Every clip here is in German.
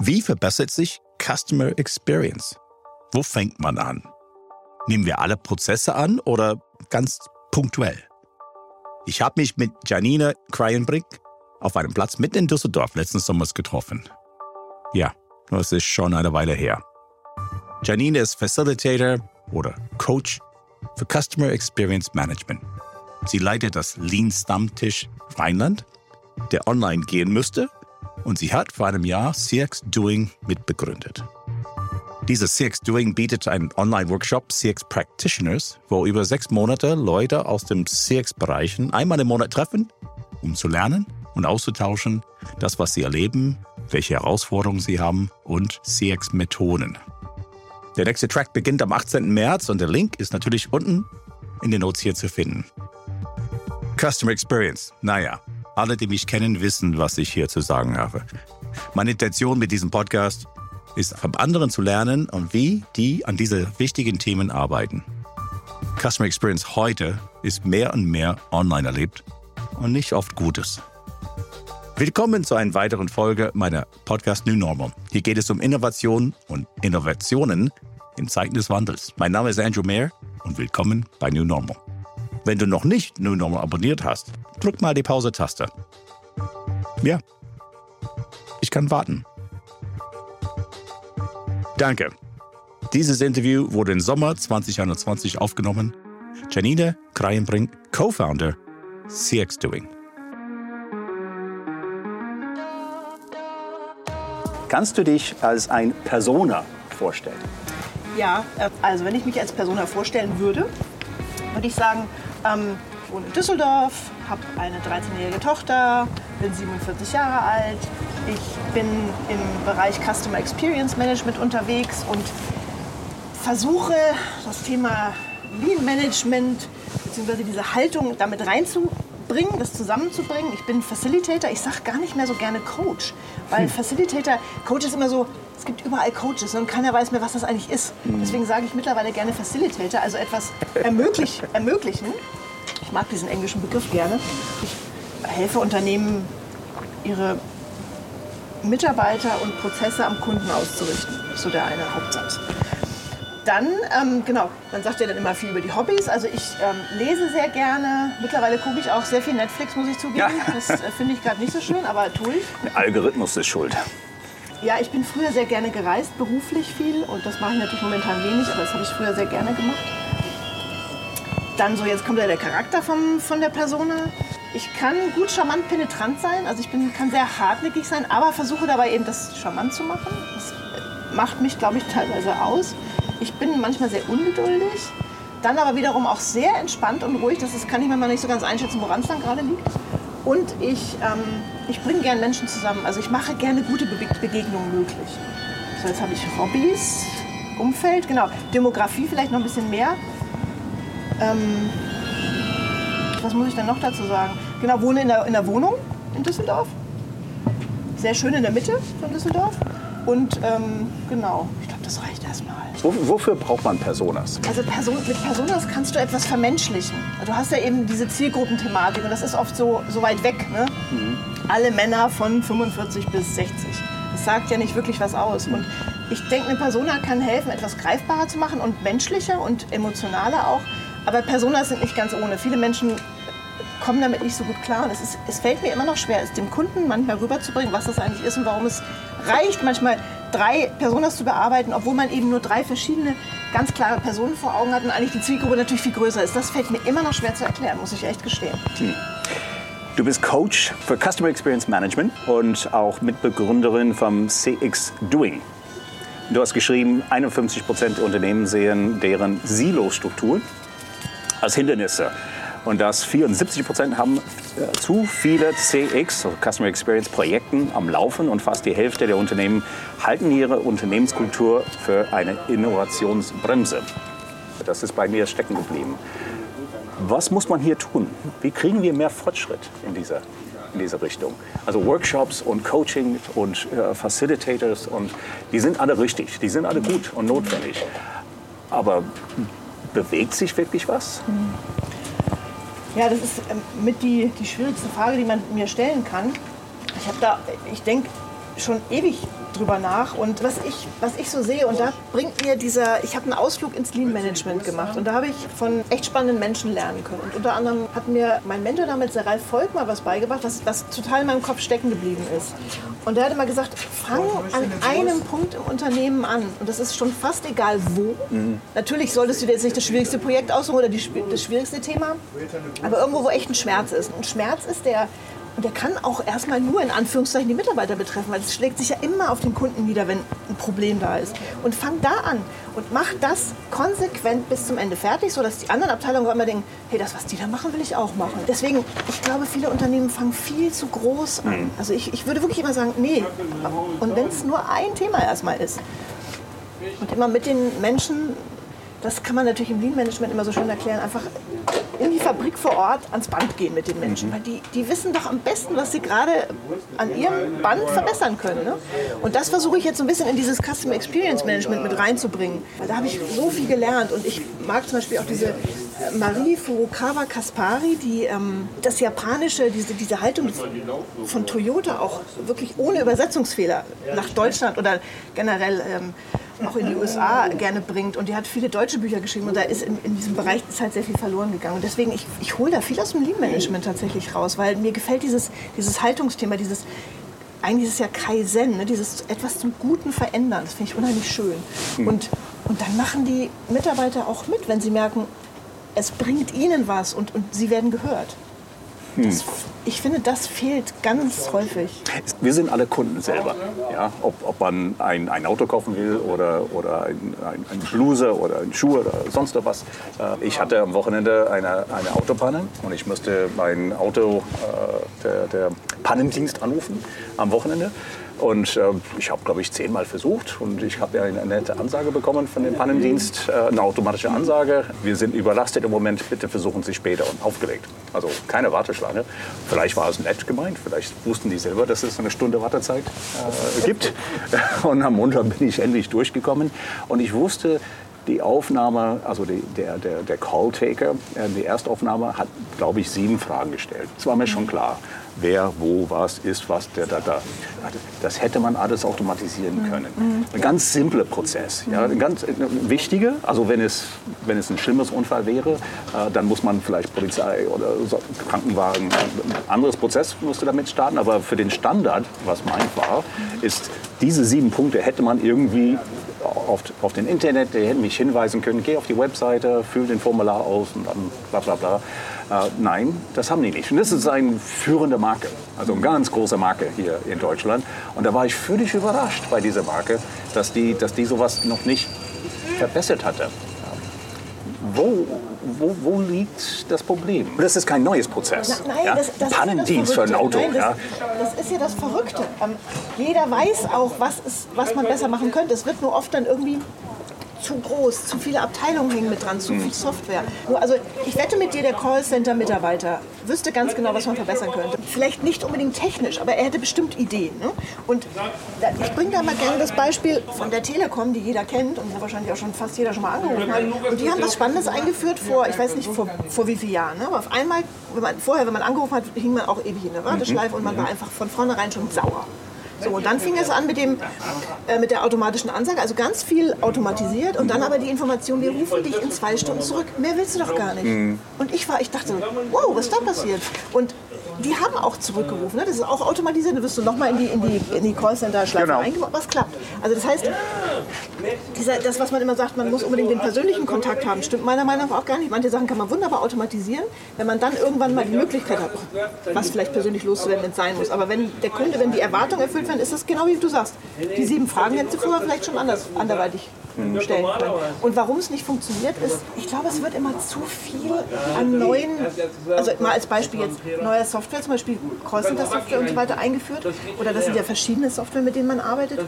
Wie verbessert sich Customer Experience? Wo fängt man an? Nehmen wir alle Prozesse an oder ganz punktuell? Ich habe mich mit Janine Kryenbrink auf einem Platz mitten in Düsseldorf letzten Sommers getroffen. Ja, das ist schon eine Weile her. Janine ist Facilitator oder Coach für Customer Experience Management. Sie leitet das Lean Stammtisch Rheinland, der online gehen müsste, und sie hat vor einem Jahr CX Doing mitbegründet. Dieses CX Doing bietet einen Online-Workshop CX Practitioners, wo über sechs Monate Leute aus den CX-Bereichen einmal im Monat treffen, um zu lernen und auszutauschen, das, was sie erleben, welche Herausforderungen sie haben und CX-Methoden. Der nächste Track beginnt am 18. März und der Link ist natürlich unten in den Notes hier zu finden. Customer Experience. Naja, alle, die mich kennen, wissen, was ich hier zu sagen habe. Meine Intention mit diesem Podcast ist, vom anderen zu lernen und wie die an diese wichtigen Themen arbeiten. Customer Experience heute ist mehr und mehr online erlebt und nicht oft Gutes. Willkommen zu einer weiteren Folge meiner Podcast New Normal. Hier geht es um Innovation und Innovationen in Zeiten des Wandels. Mein Name ist Andrew Mayer und willkommen bei New Normal. Wenn du noch nicht New Normal abonniert hast, drück mal die Pause-Taste. Ja, ich kann warten. Danke. Dieses Interview wurde im Sommer 2021 aufgenommen. Janine Kreienbrink, Co-Founder CX Doing. Kannst du dich als ein Persona vorstellen? Ja, äh, also wenn ich mich als Persona vorstellen würde, würde ich sagen, ähm, ich wohne in Düsseldorf, habe eine 13-jährige Tochter, bin 47 Jahre alt. Ich bin im Bereich Customer Experience Management unterwegs und versuche das Thema Lean Management bzw. diese Haltung damit reinzubringen, das zusammenzubringen. Ich bin Facilitator, ich sage gar nicht mehr so gerne Coach, weil hm. Facilitator, Coach ist immer so, gibt überall Coaches und keiner weiß mehr, was das eigentlich ist. Hm. Deswegen sage ich mittlerweile gerne Facilitator, also etwas ermöglich, ermöglichen. Ich mag diesen englischen Begriff gerne. Ich helfe Unternehmen, ihre Mitarbeiter und Prozesse am Kunden auszurichten. So der eine Hauptsatz. Dann, ähm, genau, man sagt ja dann immer viel über die Hobbys. Also ich ähm, lese sehr gerne. Mittlerweile gucke ich auch sehr viel Netflix, muss ich zugeben. Ja. Das äh, finde ich gerade nicht so schön, aber tue ich. Der Algorithmus ist schuld. Ja, ich bin früher sehr gerne gereist, beruflich viel. Und das mache ich natürlich momentan wenig, aber das habe ich früher sehr gerne gemacht. Dann so, jetzt kommt ja der Charakter vom, von der Persona. Ich kann gut charmant penetrant sein, also ich bin, kann sehr hartnäckig sein, aber versuche dabei eben das charmant zu machen. Das macht mich, glaube ich, teilweise aus. Ich bin manchmal sehr ungeduldig, dann aber wiederum auch sehr entspannt und ruhig. Das ist, kann ich manchmal nicht so ganz einschätzen, woran es dann gerade liegt. Und ich, ähm, ich bringe gerne Menschen zusammen. Also ich mache gerne gute Be Begegnungen möglich. So, jetzt habe ich Hobbys, Umfeld, genau. Demografie vielleicht noch ein bisschen mehr. Ähm, was muss ich denn noch dazu sagen? Genau, wohne in der, in der Wohnung in Düsseldorf. Sehr schön in der Mitte von Düsseldorf. Und ähm, genau, ich glaube, das reicht erstmal. Wofür braucht man Personas? Also Person, mit Personas kannst du etwas vermenschlichen. Du hast ja eben diese Zielgruppenthematik und das ist oft so, so weit weg. Ne? Mhm. Alle Männer von 45 bis 60. Das sagt ja nicht wirklich was aus. Und ich denke, eine Persona kann helfen, etwas greifbarer zu machen und menschlicher und emotionaler auch. Aber Personas sind nicht ganz ohne. Viele Menschen kommen damit nicht so gut klar. Und es, ist, es fällt mir immer noch schwer, es dem Kunden manchmal rüberzubringen, was das eigentlich ist und warum es reicht, manchmal drei Personas zu bearbeiten, obwohl man eben nur drei verschiedene ganz klare Personen vor Augen hat und eigentlich die Zielgruppe natürlich viel größer ist. Das fällt mir immer noch schwer zu erklären, muss ich echt gestehen. Hm. Du bist Coach für Customer Experience Management und auch Mitbegründerin vom CX Doing. Du hast geschrieben, 51 Prozent der Unternehmen sehen deren Silo-Struktur als Hindernisse. Und dass 74 Prozent haben äh, zu viele CX, also Customer Experience Projekten am Laufen und fast die Hälfte der Unternehmen halten ihre Unternehmenskultur für eine Innovationsbremse. Das ist bei mir stecken geblieben. Was muss man hier tun? Wie kriegen wir mehr Fortschritt in dieser, in dieser Richtung? Also Workshops und Coaching und äh, Facilitators und die sind alle richtig, die sind alle gut und notwendig. Aber bewegt sich wirklich was? Ja, das ist ähm, mit die, die schwierigste Frage, die man mir stellen kann. Ich habe da, ich denke, schon ewig drüber nach. Und was ich, was ich so sehe, und da bringt mir dieser, ich habe einen Ausflug ins Lean Management gemacht und da habe ich von echt spannenden Menschen lernen können. Und unter anderem hat mir mein Mentor damals, der Ralf Volk, mal was beigebracht, was, was total in meinem Kopf stecken geblieben ist. Und der hat immer gesagt, fang an einem Punkt im Unternehmen an. Und das ist schon fast egal wo. Mhm. Natürlich solltest du dir jetzt nicht das schwierigste Projekt aussuchen oder die, das schwierigste Thema, aber irgendwo, wo echt ein Schmerz ist. Und Schmerz ist der und der kann auch erstmal nur in Anführungszeichen die Mitarbeiter betreffen, weil es schlägt sich ja immer auf den Kunden nieder, wenn ein Problem da ist. Und fang da an und mach das konsequent bis zum Ende fertig, sodass die anderen Abteilungen immer denken, hey, das, was die da machen, will ich auch machen. Deswegen, ich glaube, viele Unternehmen fangen viel zu groß an. Mhm. Also ich, ich würde wirklich immer sagen, nee. Und wenn es nur ein Thema erstmal ist. Und immer mit den Menschen das kann man natürlich im Lean-Management immer so schön erklären, einfach in die Fabrik vor Ort ans Band gehen mit den Menschen. Mhm. Weil die, die wissen doch am besten, was sie gerade an ihrem Band verbessern können. Ne? Und das versuche ich jetzt so ein bisschen in dieses Customer Experience Management mit reinzubringen. Weil da habe ich so viel gelernt. Und ich mag zum Beispiel auch diese äh, Marie Furukawa Kaspari, die ähm, das japanische, diese, diese Haltung von Toyota auch wirklich ohne Übersetzungsfehler nach Deutschland oder generell ähm, auch in die USA gerne bringt. Und die hat viele deutsche Bücher geschrieben und da ist in, in diesem Bereich ist halt sehr viel verloren gegangen. Und deswegen, ich, ich hole da viel aus dem Lean-Management tatsächlich raus, weil mir gefällt dieses, dieses Haltungsthema, dieses eigentlich ist es ja Kaizen, ne? dieses etwas zum Guten verändern. Das finde ich unheimlich schön. Mhm. Und, und dann machen die Mitarbeiter auch mit, wenn sie merken, es bringt ihnen was und, und sie werden gehört. Das, ich finde, das fehlt ganz häufig. Wir sind alle Kunden selber. Ja? Ob, ob man ein, ein Auto kaufen will oder, oder ein, ein, ein Bluse oder ein Schuh oder sonst was. Äh, ich hatte am Wochenende eine, eine Autopanne und ich musste mein Auto, äh, der, der Pannendienst anrufen am Wochenende. Und äh, ich habe, glaube ich, zehnmal versucht und ich habe ja eine nette Ansage bekommen von dem Pannendienst, äh, eine automatische Ansage. Wir sind überlastet im Moment, bitte versuchen Sie später und aufgelegt. Also keine Warteschlange. Vielleicht war es nett gemeint, vielleicht wussten die selber, dass es eine Stunde Wartezeit äh, gibt. Und am Montag bin ich endlich durchgekommen und ich wusste, die Aufnahme, also die, der, der, der Call-Taker, äh, die Erstaufnahme hat, glaube ich, sieben Fragen gestellt. Das war mir schon klar wer, wo, was ist, was, der, da, da. Das hätte man alles automatisieren mhm. können. Mhm. Ein ganz simpler Prozess. Ja, ein ganz äh, wichtiger, also wenn es, wenn es ein schlimmes Unfall wäre, äh, dann muss man vielleicht Polizei oder Krankenwagen, ein anderes Prozess musste damit starten. Aber für den Standard, was meint war, ist, diese sieben Punkte hätte man irgendwie auf, auf den Internet, der hätte mich hinweisen können, geh auf die Webseite, füll den Formular aus und dann bla bla bla. Äh, nein, das haben die nicht. Und das ist eine führende Marke, also eine ganz große Marke hier in Deutschland. Und da war ich völlig überrascht bei dieser Marke, dass die, dass die sowas noch nicht verbessert hatte. Wo, wo, wo liegt das Problem? Das ist kein neues Prozess. Na, nein, ja? das, das Pannendienst für ein Auto. Nein, das, ja? das, ist ja das Verrückte. Ähm, jeder weiß auch, was, ist, was man besser machen könnte. Es wird nur oft dann irgendwie zu groß, zu viele Abteilungen hängen mit dran, zu viel Software. Also ich wette mit dir, der Callcenter-Mitarbeiter wüsste ganz genau, was man verbessern könnte. Vielleicht nicht unbedingt technisch, aber er hätte bestimmt Ideen. Ne? Und ich bringe da mal gerne das Beispiel von der Telekom, die jeder kennt und wo wahrscheinlich auch schon fast jeder schon mal angerufen hat. Und die haben was Spannendes eingeführt vor, ich weiß nicht vor, vor wie vielen Jahren. Ne? Aber auf einmal, wenn man, vorher, wenn man angerufen hat, hing man auch ewig in der Warteschleife und man war einfach von vornherein schon sauer. So, und dann fing es an mit, dem, äh, mit der automatischen Ansage, also ganz viel automatisiert und dann aber die Information, wir rufen dich in zwei Stunden zurück. Mehr willst du doch gar nicht. Mhm. Und ich war, ich dachte, wow, was ist da passiert? Und die haben auch zurückgerufen. Ne? Das ist auch automatisiert. Dann wirst du nochmal in die, in die, in die Callcenter-Schleife genau. eingemacht. Was klappt. Also das heißt, dieser, das, was man immer sagt, man muss unbedingt den persönlichen Kontakt haben, stimmt meiner Meinung nach auch gar nicht. Manche Sachen kann man wunderbar automatisieren, wenn man dann irgendwann mal die Möglichkeit hat, was vielleicht persönlich loszuwerden, wenn es sein muss. Aber wenn der Kunde, wenn die Erwartungen erfüllt werden, ist das genau wie du sagst. Die sieben Fragen hättest du vorher vielleicht schon anders, anderweitig stellen können. Und warum es nicht funktioniert, ist, ich glaube, es wird immer zu viel an neuen, also mal als Beispiel jetzt, neuer Software, zum Beispiel Callcenter-Software und so weiter eingeführt. Oder das sind ja verschiedene Software, mit denen man arbeitet.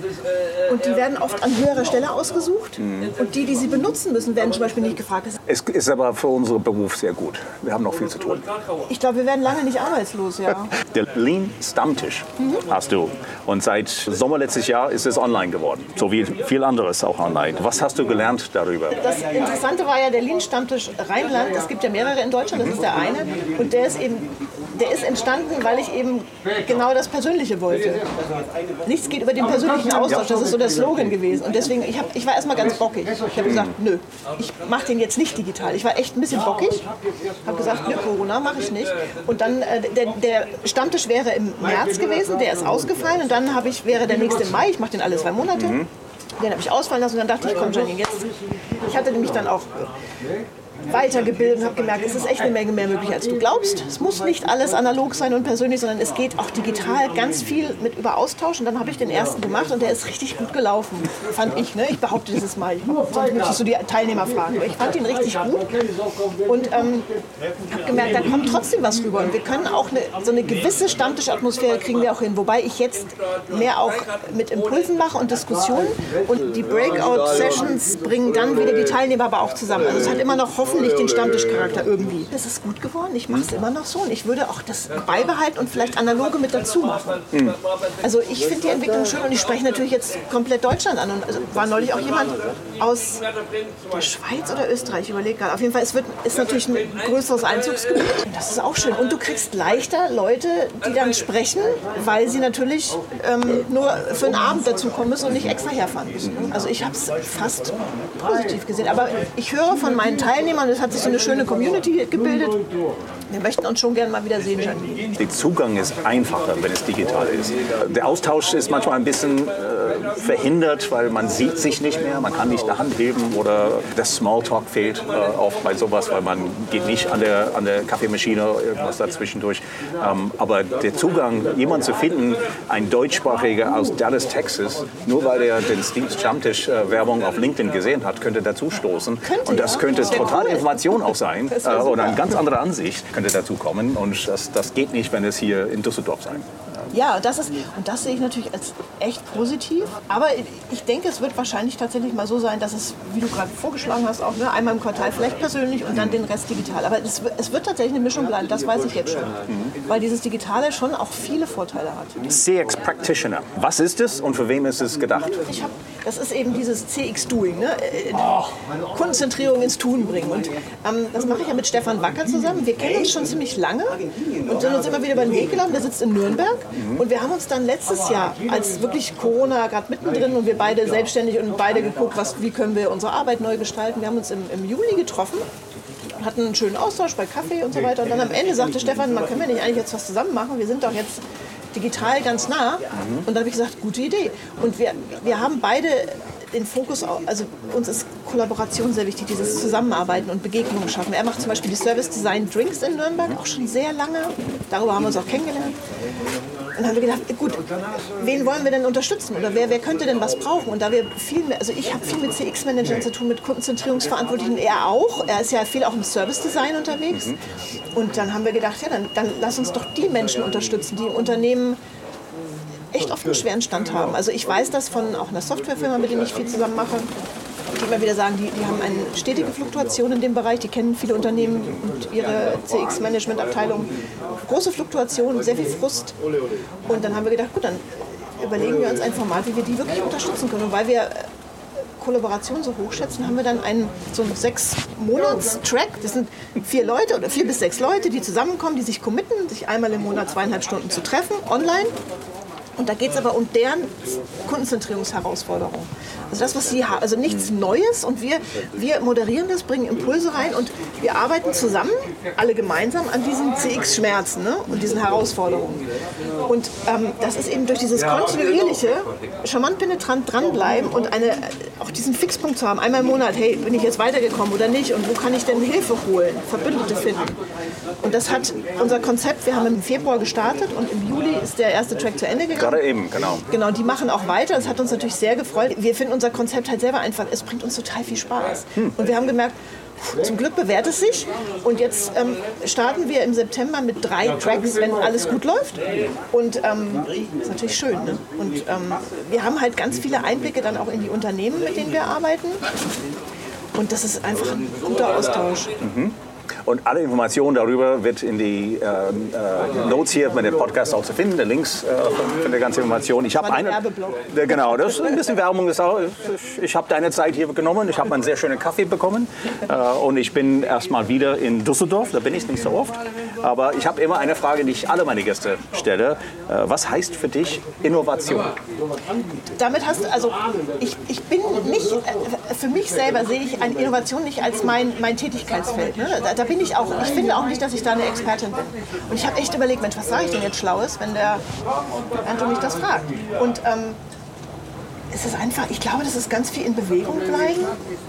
Und die werden oft an höherer Stelle ausgesucht. Und die, die sie benutzen müssen, werden zum Beispiel nicht gefragt. Es ist aber für unseren Beruf sehr gut. Wir haben noch viel zu tun. Ich glaube, wir werden lange nicht arbeitslos, ja. Der Lean Stammtisch mhm. hast du. Und seit Sommer letztes Jahr ist es online geworden. So wie viel anderes auch online. Was hast du gelernt darüber? Das Interessante war ja der Lean-Stammtisch Rheinland. Es gibt ja mehrere in Deutschland, das ist der eine. Und der ist eben der ist entstanden, weil ich eben genau das Persönliche wollte. Nichts geht über den persönlichen Austausch, das ist so der Slogan gewesen. Und deswegen, ich, hab, ich war erstmal ganz bockig. Ich habe gesagt, nö, ich mache den jetzt nicht digital. Ich war echt ein bisschen bockig, habe gesagt, nö, Corona mache ich nicht. Und dann, äh, der, der Stammtisch wäre im März gewesen, der ist ausgefallen. Und dann ich, wäre der nächste im Mai, ich mache den alle zwei Monate. Den habe ich ausfallen lassen und dann dachte ich, komm Janine, jetzt. Ich hatte nämlich dann auch weitergebildet und habe gemerkt, es ist echt eine Menge mehr möglich, als du glaubst. Es muss nicht alles analog sein und persönlich, sondern es geht auch digital ganz viel mit über Austausch. Und dann habe ich den ersten gemacht und der ist richtig gut gelaufen, fand ich. Ne? Ich behaupte dieses Mal. Sonst müsstest du die Teilnehmer fragen. Aber ich fand ihn richtig gut und ähm, habe gemerkt, da kommt trotzdem was rüber. Und wir können auch eine, so eine gewisse Stammtischatmosphäre kriegen wir auch hin. Wobei ich jetzt mehr auch mit Impulsen mache und Diskussionen. Und die Breakout-Sessions bringen dann wieder die Teilnehmer aber auch zusammen. Also es hat immer noch Hoffnung hoffentlich den Stammtischcharakter irgendwie. Das ist gut geworden. Ich mache es immer noch so und ich würde auch das beibehalten und vielleicht analoge mit dazu machen. Mhm. Also ich finde die Entwicklung schön und ich spreche natürlich jetzt komplett Deutschland an. Und also war neulich auch jemand aus der Schweiz oder Österreich, ich überlege gerade. Auf jeden Fall, es wird, ist natürlich ein größeres Einzugsgebiet. Und das ist auch schön. Und du kriegst leichter Leute, die dann sprechen, weil sie natürlich ähm, nur für einen Abend dazu kommen müssen und nicht extra herfahren müssen. Also ich habe es fast positiv gesehen. Aber ich höre von meinen Teilnehmern, Teilnehmern. Es hat sich so eine schöne Community gebildet. Wir möchten uns schon gerne mal wieder sehen, Janine. Der Zugang ist einfacher, wenn es digital ist. Der Austausch ist manchmal ein bisschen äh, verhindert, weil man sieht sich nicht mehr, man kann nicht eine Hand heben oder das Smalltalk fehlt äh, auch bei sowas, weil man geht nicht an der, an der Kaffeemaschine irgendwas dazwischendurch. Ähm, aber der Zugang, jemanden zu finden, ein Deutschsprachiger aus Dallas, Texas, nur weil er den Steve Stammtisch äh, Werbung auf LinkedIn gesehen hat, könnte dazu stoßen. Könnte, und das könnte ja. total cool. Information auch sein äh, oder eine ganz andere Ansicht könnte dazu kommen. Und das, das geht nicht, wenn es hier in Düsseldorf sein. Ja, das ist, und das sehe ich natürlich als echt positiv. Aber ich denke, es wird wahrscheinlich tatsächlich mal so sein, dass es, wie du gerade vorgeschlagen hast, auch ne, einmal im Quartal vielleicht persönlich und dann den Rest digital. Aber es, es wird tatsächlich eine Mischung bleiben, das weiß ich jetzt schon. Weil dieses Digitale schon auch viele Vorteile hat. CX Practitioner, was ist es und für wem ist es gedacht? Hab, das ist eben dieses CX-Doing, ne? oh. Konzentrierung ins Tun bringen. Und ähm, das mache ich ja mit Stefan Wacker zusammen. Wir kennen uns schon ziemlich lange und sind uns immer wieder über den Weg gelaufen. Der sitzt in Nürnberg und wir haben uns dann letztes Jahr, als wirklich Corona gerade mittendrin und wir beide selbstständig und beide geguckt, was, wie können wir unsere Arbeit neu gestalten. Wir haben uns im, im Juli getroffen hatten einen schönen Austausch bei Kaffee und so weiter. Und dann am Ende sagte Stefan, man können wir nicht eigentlich jetzt was zusammen machen? Wir sind doch jetzt digital ganz nah. Und dann habe ich gesagt, gute Idee. Und wir, wir haben beide den Fokus, also uns ist Kollaboration sehr wichtig, dieses Zusammenarbeiten und Begegnungen schaffen. Er macht zum Beispiel die Service Design Drinks in Nürnberg, auch schon sehr lange. Darüber haben wir uns auch kennengelernt. Und dann haben wir gedacht, gut, wen wollen wir denn unterstützen oder wer, wer könnte denn was brauchen? Und da wir viel, mehr, also ich habe viel mit CX-Managern zu tun, mit Kundenzentrierungsverantwortlichen, er auch. Er ist ja viel auch im Service Design unterwegs. Und dann haben wir gedacht, ja, dann, dann lass uns doch die Menschen unterstützen, die im Unternehmen echt oft einen schweren Stand haben. Also ich weiß das von auch einer Softwarefirma, mit der ich viel zusammen mache, die immer wieder sagen, die, die haben eine stetige Fluktuation in dem Bereich, die kennen viele Unternehmen und ihre CX-Management-Abteilung. Große Fluktuation, sehr viel Frust. Und dann haben wir gedacht, gut, dann überlegen wir uns ein Format, wie wir die wirklich unterstützen können. Und weil wir Kollaboration so hoch schätzen, haben wir dann einen so einen sechs Monats Track. Das sind vier Leute oder vier bis sechs Leute, die zusammenkommen, die sich committen, sich einmal im Monat zweieinhalb Stunden zu treffen, online und da geht es aber um deren Kundenzentrierungsherausforderung. Also das, was sie haben, also nichts Neues und wir, wir moderieren das, bringen Impulse rein und wir arbeiten zusammen, alle gemeinsam, an diesen CX-Schmerzen ne? und diesen Herausforderungen. Und ähm, das ist eben durch dieses kontinuierliche, charmant penetrant dranbleiben und eine, auch diesen Fixpunkt zu haben, einmal im Monat, hey, bin ich jetzt weitergekommen oder nicht und wo kann ich denn Hilfe holen, Verbündete finden. Und das hat unser Konzept, wir haben im Februar gestartet und im Juli ist der erste Track zu Ende gegangen. Gerade eben, genau. Genau, die machen auch weiter. Das hat uns natürlich sehr gefreut. Wir finden unser Konzept halt selber einfach, es bringt uns total viel Spaß. Hm. Und wir haben gemerkt, zum Glück bewährt es sich. Und jetzt ähm, starten wir im September mit drei Tracks, wenn alles gut läuft. Und ähm, das ist natürlich schön. Ne? Und ähm, wir haben halt ganz viele Einblicke dann auch in die Unternehmen, mit denen wir arbeiten. Und das ist einfach ein guter Austausch. Mhm. Und alle Informationen darüber wird in die äh, äh, Notes hier bei dem Podcast auch zu finden, die Links äh, für die ganze Information. Ich habe eine, äh, genau, das ist ein bisschen Werbung. Ist auch, ich habe deine Zeit hier genommen. Ich habe einen sehr schönen Kaffee bekommen äh, und ich bin erstmal wieder in Düsseldorf. Da bin ich nicht so oft, aber ich habe immer eine Frage, die ich alle meine Gäste stelle. Äh, was heißt für dich Innovation? Damit hast du, also ich, ich bin nicht, äh, für mich selber sehe ich eine Innovation nicht als mein, mein Tätigkeitsfeld. Ne? Da, da, bin ich auch, ich finde auch nicht, dass ich da eine Expertin bin. Und ich habe echt überlegt, Mensch, was sage ich denn jetzt Schlaues, wenn der Anton mich das fragt. Und ähm, es ist einfach, ich glaube, das ist ganz viel in Bewegung bleiben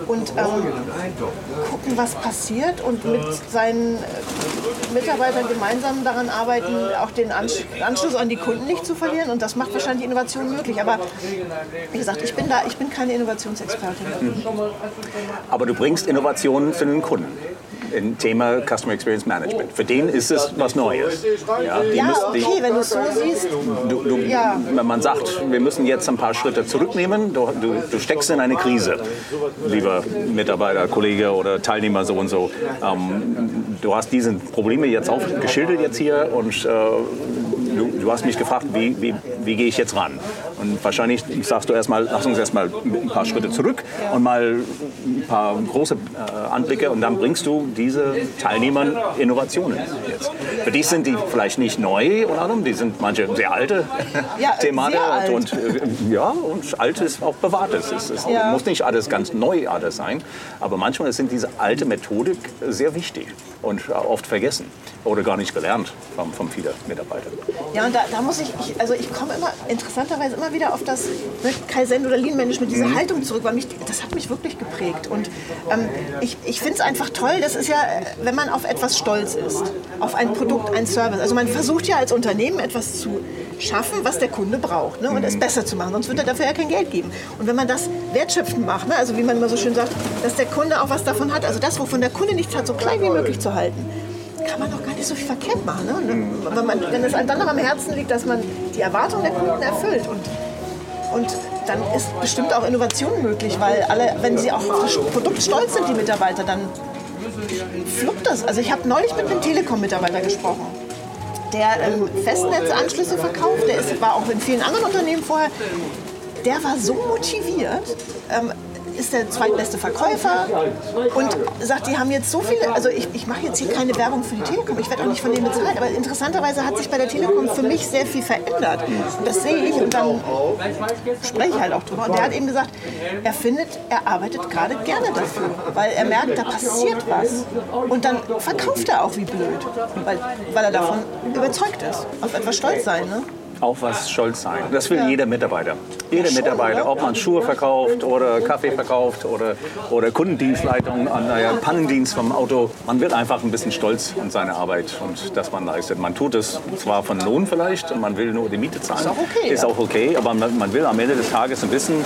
und ähm, gucken, was passiert und mit seinen äh, Mitarbeitern gemeinsam daran arbeiten, auch den Anschluss an die Kunden nicht zu verlieren. Und das macht wahrscheinlich Innovation möglich. Aber wie gesagt, ich bin da, ich bin keine Innovationsexpertin. Aber du bringst Innovationen für den Kunden im Thema Customer Experience Management. Für den ist es was Neues. Ja, ja okay, wenn du es so siehst. Du, du, ja. Man sagt, wir müssen jetzt ein paar Schritte zurücknehmen. Du, du, steckst in eine Krise, lieber Mitarbeiter, Kollege oder Teilnehmer so und so. Ähm, du hast diese Probleme jetzt auch geschildert jetzt hier und äh, du, du, hast mich gefragt, wie, wie, wie gehe ich jetzt ran? Und wahrscheinlich sagst du erstmal, lass uns erstmal ein paar Schritte zurück und mal ein paar große äh, Anblicke und dann bringst du diese Teilnehmern Innovationen jetzt. Für dich sind die vielleicht nicht neu oder die sind manche sehr alte ja, Themate alt. und äh, ja und altes auch bewahrtes. Es, es ja. muss nicht alles ganz neu alles sein, aber manchmal sind diese alte Methodik sehr wichtig und oft vergessen oder gar nicht gelernt von, von vielen Mitarbeitern. Ja, und da, da muss ich, ich, also ich komme immer interessanterweise immer wieder auf das ne, Kaizen oder Lean Management, diese mhm. Haltung zurück, weil mich, das hat mich wirklich geprägt. Und ähm, ich, ich finde es einfach toll, das ist ja, wenn man auf etwas stolz ist, auf ein Produkt, ein Service. Also man versucht ja als Unternehmen etwas zu schaffen, was der Kunde braucht ne, und mhm. es besser zu machen, sonst wird er dafür ja kein Geld geben. Und wenn man das wertschöpfend macht, ne, also wie man immer so schön sagt, dass der Kunde auch was davon hat, also das, wovon der Kunde nichts hat, so klein wie möglich zu halten, kann man doch gar nicht so viel verkehrt machen. Ne? Wenn, man, wenn es einem dann noch am Herzen liegt, dass man die Erwartungen der Kunden erfüllt. Und, und dann ist bestimmt auch Innovation möglich, weil alle, wenn sie auch auf das Produkt stolz sind, die Mitarbeiter, dann fluppt das. Also ich habe neulich mit einem Telekom-Mitarbeiter gesprochen der ähm, Festnetzanschlüsse verkauft, der ist, war auch in vielen anderen Unternehmen vorher, der war so motiviert, ähm, ist der zweitbeste Verkäufer und sagt, die haben jetzt so viele, also ich, ich mache jetzt hier keine Werbung für die Telekom, ich werde auch nicht von denen bezahlt, aber interessanterweise hat sich bei der Telekom für mich sehr viel verändert. Das sehe ich und dann spreche ich halt auch drüber. Und der hat eben gesagt, er findet, er arbeitet gerade gerne dafür, weil er merkt, da passiert was. Und dann verkauft er auch wie blöd, weil, weil er davon überzeugt ist, auf etwas stolz sein. Ne? auf was stolz sein. Das will ja. jeder Mitarbeiter. Jeder Mitarbeiter, ob man Schuhe verkauft oder Kaffee verkauft oder, oder Kundendienstleitung, an der Pannendienst vom Auto. Man will einfach ein bisschen stolz an seine Arbeit und das man leistet. Man tut es zwar von Lohn vielleicht und man will nur die Miete zahlen. Ist auch okay. Ist auch okay, aber man, man will am Ende des Tages ein bisschen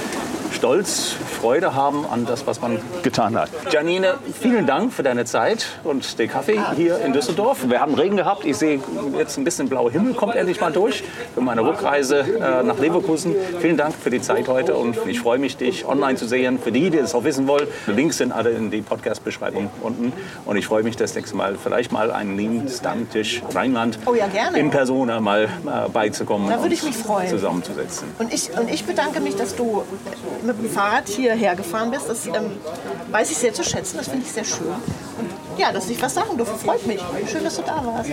Stolz, Freude haben an das, was man getan hat. Janine, vielen Dank für deine Zeit und den Kaffee hier in Düsseldorf. Wir haben Regen gehabt. Ich sehe jetzt ein bisschen blauer Himmel, kommt endlich mal durch für meine Rückreise äh, nach Leverkusen. Vielen Dank für die Zeit heute und ich freue mich, dich online zu sehen. Für die, die es auch wissen wollen, Links sind alle in die Podcast-Beschreibung unten. Und ich freue mich das nächste Mal vielleicht mal einen Lean-Stammtisch Rheinland oh ja, in Persona mal äh, beizukommen. Da würde ich mich freuen. Zusammenzusetzen. Und ich, und ich bedanke mich, dass du mit dem Fahrrad hierher gefahren bist. Das ähm, weiß ich sehr zu schätzen. Das finde ich sehr schön. Und ja, dass ich was sagen durfte, freut mich. Schön, dass du da warst.